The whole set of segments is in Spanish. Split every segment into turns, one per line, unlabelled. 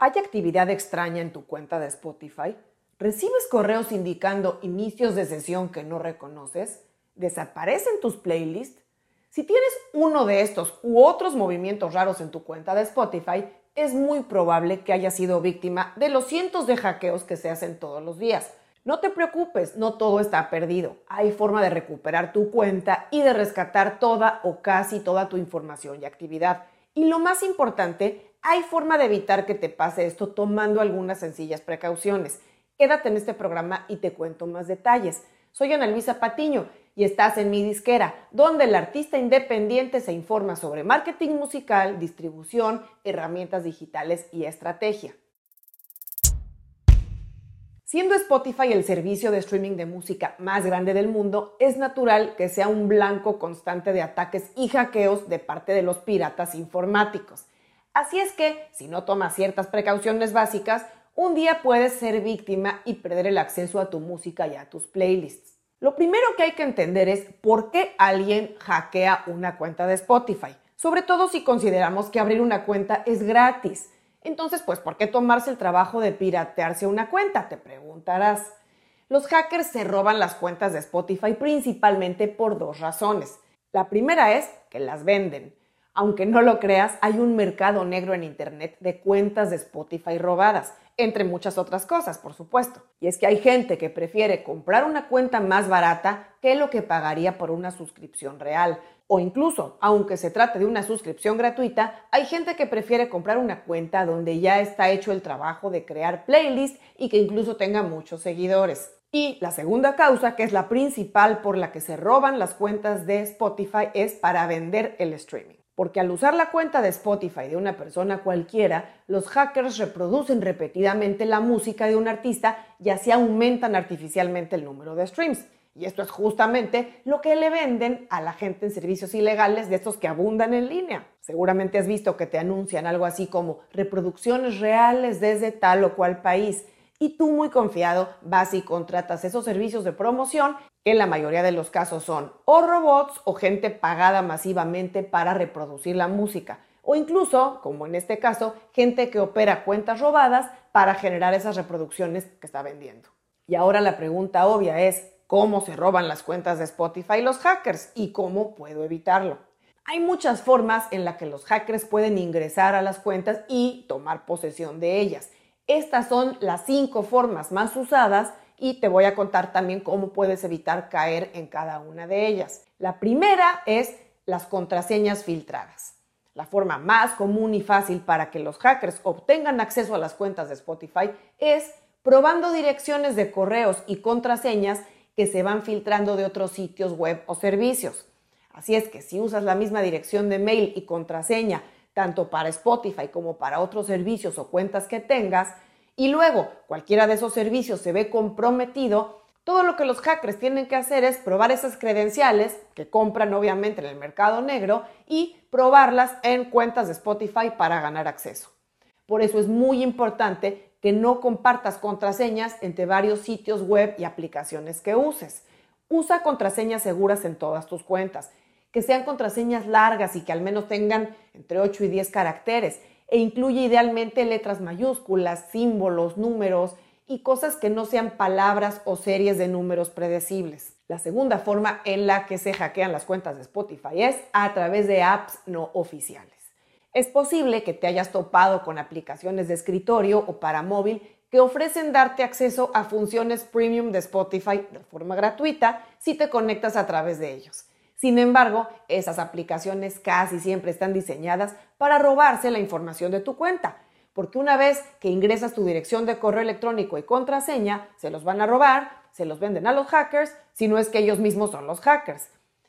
¿Hay actividad extraña en tu cuenta de Spotify? ¿Recibes correos indicando inicios de sesión que no reconoces? ¿Desaparecen tus playlists? Si tienes uno de estos u otros movimientos raros en tu cuenta de Spotify, es muy probable que hayas sido víctima de los cientos de hackeos que se hacen todos los días. No te preocupes, no todo está perdido. Hay forma de recuperar tu cuenta y de rescatar toda o casi toda tu información y actividad. Y lo más importante hay forma de evitar que te pase esto tomando algunas sencillas precauciones. Quédate en este programa y te cuento más detalles. Soy Ana Luisa Patiño y estás en mi disquera, donde el artista independiente se informa sobre marketing musical, distribución, herramientas digitales y estrategia. Siendo Spotify el servicio de streaming de música más grande del mundo, es natural que sea un blanco constante de ataques y hackeos de parte de los piratas informáticos. Así es que, si no tomas ciertas precauciones básicas, un día puedes ser víctima y perder el acceso a tu música y a tus playlists. Lo primero que hay que entender es por qué alguien hackea una cuenta de Spotify, sobre todo si consideramos que abrir una cuenta es gratis. Entonces, pues, ¿por qué tomarse el trabajo de piratearse una cuenta? Te preguntarás. Los hackers se roban las cuentas de Spotify principalmente por dos razones. La primera es que las venden. Aunque no lo creas, hay un mercado negro en Internet de cuentas de Spotify robadas, entre muchas otras cosas, por supuesto. Y es que hay gente que prefiere comprar una cuenta más barata que lo que pagaría por una suscripción real. O incluso, aunque se trate de una suscripción gratuita, hay gente que prefiere comprar una cuenta donde ya está hecho el trabajo de crear playlists y que incluso tenga muchos seguidores. Y la segunda causa, que es la principal por la que se roban las cuentas de Spotify, es para vender el streaming porque al usar la cuenta de Spotify de una persona cualquiera, los hackers reproducen repetidamente la música de un artista y así aumentan artificialmente el número de streams. Y esto es justamente lo que le venden a la gente en servicios ilegales de estos que abundan en línea. Seguramente has visto que te anuncian algo así como reproducciones reales desde tal o cual país y tú muy confiado vas y contratas esos servicios de promoción, que en la mayoría de los casos son o robots o gente pagada masivamente para reproducir la música, o incluso, como en este caso, gente que opera cuentas robadas para generar esas reproducciones que está vendiendo. Y ahora la pregunta obvia es, ¿cómo se roban las cuentas de Spotify los hackers y cómo puedo evitarlo? Hay muchas formas en las que los hackers pueden ingresar a las cuentas y tomar posesión de ellas. Estas son las cinco formas más usadas y te voy a contar también cómo puedes evitar caer en cada una de ellas. La primera es las contraseñas filtradas. La forma más común y fácil para que los hackers obtengan acceso a las cuentas de Spotify es probando direcciones de correos y contraseñas que se van filtrando de otros sitios web o servicios. Así es que si usas la misma dirección de mail y contraseña tanto para Spotify como para otros servicios o cuentas que tengas, y luego cualquiera de esos servicios se ve comprometido, todo lo que los hackers tienen que hacer es probar esas credenciales que compran obviamente en el mercado negro y probarlas en cuentas de Spotify para ganar acceso. Por eso es muy importante que no compartas contraseñas entre varios sitios web y aplicaciones que uses. Usa contraseñas seguras en todas tus cuentas que sean contraseñas largas y que al menos tengan entre 8 y 10 caracteres e incluye idealmente letras mayúsculas, símbolos, números y cosas que no sean palabras o series de números predecibles. La segunda forma en la que se hackean las cuentas de Spotify es a través de apps no oficiales. Es posible que te hayas topado con aplicaciones de escritorio o para móvil que ofrecen darte acceso a funciones premium de Spotify de forma gratuita si te conectas a través de ellos. Sin embargo, esas aplicaciones casi siempre están diseñadas para robarse la información de tu cuenta, porque una vez que ingresas tu dirección de correo electrónico y contraseña, se los van a robar, se los venden a los hackers, si no es que ellos mismos son los hackers.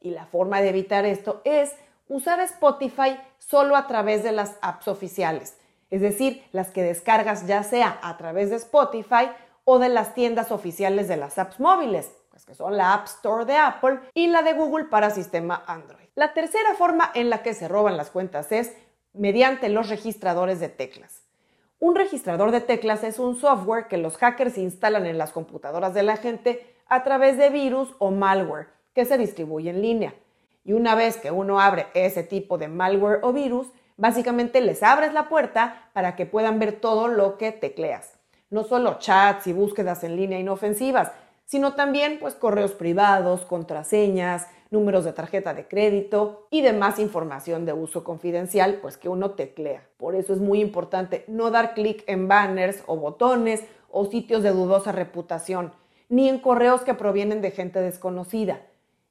Y la forma de evitar esto es usar Spotify solo a través de las apps oficiales, es decir, las que descargas ya sea a través de Spotify o de las tiendas oficiales de las apps móviles, que son la App Store de Apple y la de Google para sistema Android. La tercera forma en la que se roban las cuentas es mediante los registradores de teclas. Un registrador de teclas es un software que los hackers instalan en las computadoras de la gente a través de virus o malware que se distribuye en línea. Y una vez que uno abre ese tipo de malware o virus, Básicamente les abres la puerta para que puedan ver todo lo que tecleas. No solo chats y búsquedas en línea inofensivas, sino también pues correos privados, contraseñas, números de tarjeta de crédito y demás información de uso confidencial, pues que uno teclea. Por eso es muy importante no dar clic en banners o botones o sitios de dudosa reputación, ni en correos que provienen de gente desconocida.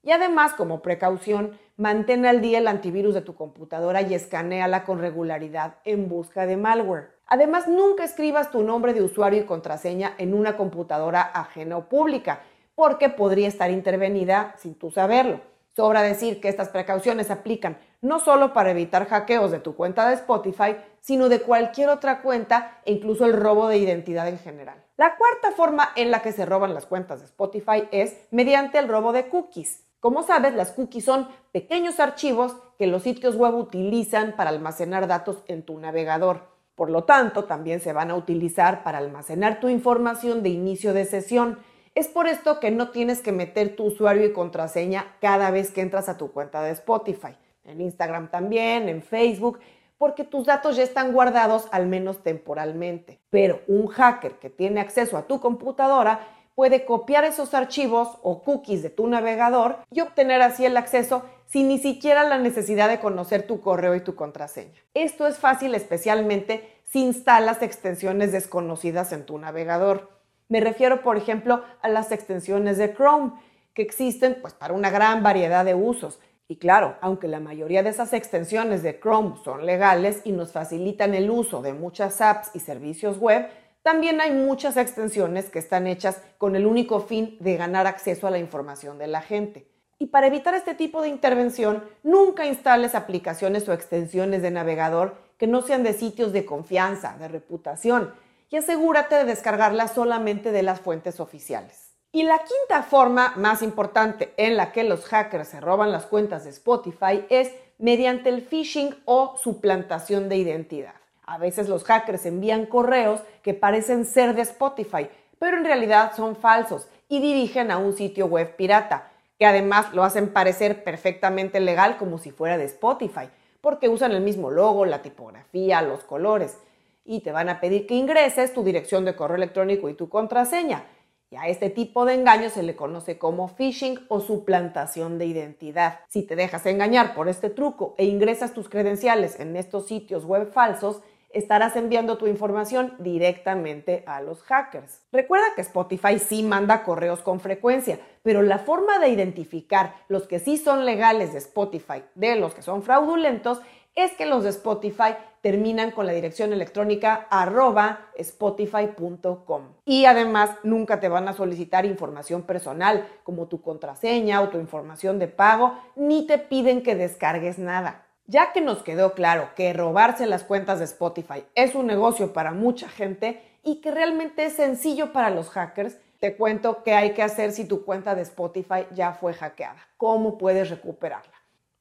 Y además, como precaución, mantén al día el antivirus de tu computadora y escaneala con regularidad en busca de malware. Además, nunca escribas tu nombre de usuario y contraseña en una computadora ajena o pública, porque podría estar intervenida sin tú saberlo. Sobra decir que estas precauciones aplican no solo para evitar hackeos de tu cuenta de Spotify, sino de cualquier otra cuenta e incluso el robo de identidad en general. La cuarta forma en la que se roban las cuentas de Spotify es mediante el robo de cookies. Como sabes, las cookies son pequeños archivos que los sitios web utilizan para almacenar datos en tu navegador. Por lo tanto, también se van a utilizar para almacenar tu información de inicio de sesión. Es por esto que no tienes que meter tu usuario y contraseña cada vez que entras a tu cuenta de Spotify. En Instagram también, en Facebook, porque tus datos ya están guardados al menos temporalmente. Pero un hacker que tiene acceso a tu computadora puede copiar esos archivos o cookies de tu navegador y obtener así el acceso sin ni siquiera la necesidad de conocer tu correo y tu contraseña. Esto es fácil especialmente si instalas extensiones desconocidas en tu navegador. Me refiero, por ejemplo, a las extensiones de Chrome, que existen pues, para una gran variedad de usos. Y claro, aunque la mayoría de esas extensiones de Chrome son legales y nos facilitan el uso de muchas apps y servicios web, también hay muchas extensiones que están hechas con el único fin de ganar acceso a la información de la gente. Y para evitar este tipo de intervención, nunca instales aplicaciones o extensiones de navegador que no sean de sitios de confianza, de reputación, y asegúrate de descargarlas solamente de las fuentes oficiales. Y la quinta forma más importante en la que los hackers se roban las cuentas de Spotify es mediante el phishing o suplantación de identidad. A veces los hackers envían correos que parecen ser de Spotify, pero en realidad son falsos y dirigen a un sitio web pirata, que además lo hacen parecer perfectamente legal como si fuera de Spotify, porque usan el mismo logo, la tipografía, los colores, y te van a pedir que ingreses tu dirección de correo electrónico y tu contraseña. Y a este tipo de engaño se le conoce como phishing o suplantación de identidad. Si te dejas engañar por este truco e ingresas tus credenciales en estos sitios web falsos, estarás enviando tu información directamente a los hackers. Recuerda que Spotify sí manda correos con frecuencia, pero la forma de identificar los que sí son legales de Spotify de los que son fraudulentos es que los de Spotify terminan con la dirección electrónica arroba spotify.com. Y además nunca te van a solicitar información personal como tu contraseña o tu información de pago, ni te piden que descargues nada. Ya que nos quedó claro que robarse las cuentas de Spotify es un negocio para mucha gente y que realmente es sencillo para los hackers, te cuento qué hay que hacer si tu cuenta de Spotify ya fue hackeada, cómo puedes recuperarla.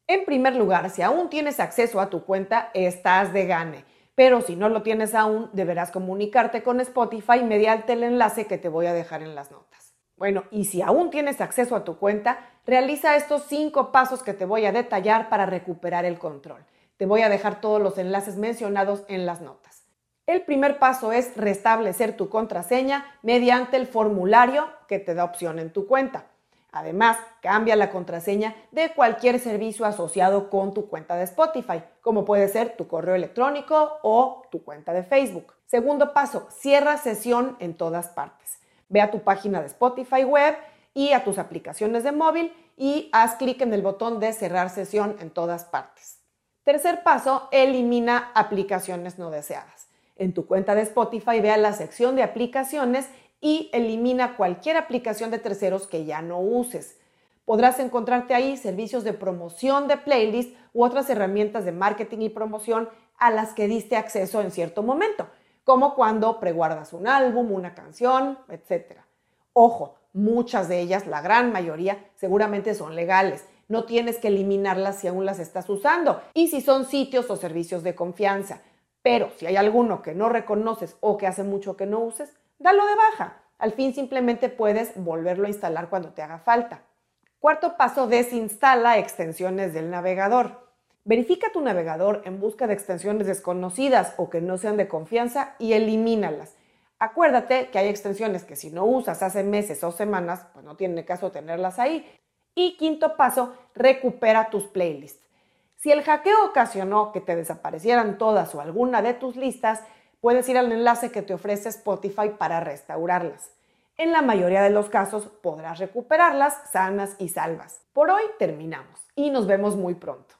En primer lugar, si aún tienes acceso a tu cuenta, estás de gane. Pero si no lo tienes aún, deberás comunicarte con Spotify mediante el enlace que te voy a dejar en las notas. Bueno, y si aún tienes acceso a tu cuenta, realiza estos cinco pasos que te voy a detallar para recuperar el control. Te voy a dejar todos los enlaces mencionados en las notas. El primer paso es restablecer tu contraseña mediante el formulario que te da opción en tu cuenta. Además, cambia la contraseña de cualquier servicio asociado con tu cuenta de Spotify, como puede ser tu correo electrónico o tu cuenta de Facebook. Segundo paso, cierra sesión en todas partes. Ve a tu página de Spotify web y a tus aplicaciones de móvil y haz clic en el botón de cerrar sesión en todas partes. Tercer paso, elimina aplicaciones no deseadas. En tu cuenta de Spotify ve a la sección de aplicaciones y elimina cualquier aplicación de terceros que ya no uses. Podrás encontrarte ahí servicios de promoción de playlist u otras herramientas de marketing y promoción a las que diste acceso en cierto momento como cuando preguardas un álbum, una canción, etc. Ojo, muchas de ellas, la gran mayoría, seguramente son legales. No tienes que eliminarlas si aún las estás usando y si son sitios o servicios de confianza. Pero si hay alguno que no reconoces o que hace mucho que no uses, dalo de baja. Al fin simplemente puedes volverlo a instalar cuando te haga falta. Cuarto paso, desinstala extensiones del navegador. Verifica tu navegador en busca de extensiones desconocidas o que no sean de confianza y elimínalas. Acuérdate que hay extensiones que si no usas hace meses o semanas, pues no tiene caso tenerlas ahí. Y quinto paso, recupera tus playlists. Si el hackeo ocasionó que te desaparecieran todas o alguna de tus listas, puedes ir al enlace que te ofrece Spotify para restaurarlas. En la mayoría de los casos podrás recuperarlas sanas y salvas. Por hoy terminamos y nos vemos muy pronto.